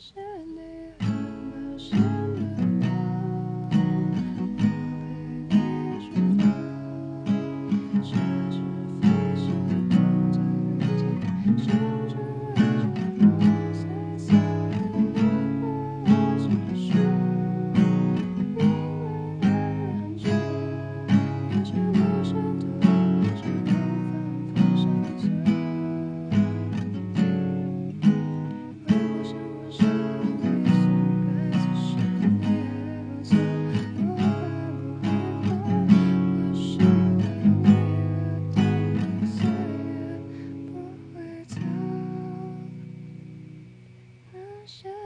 现你很抱歉。show.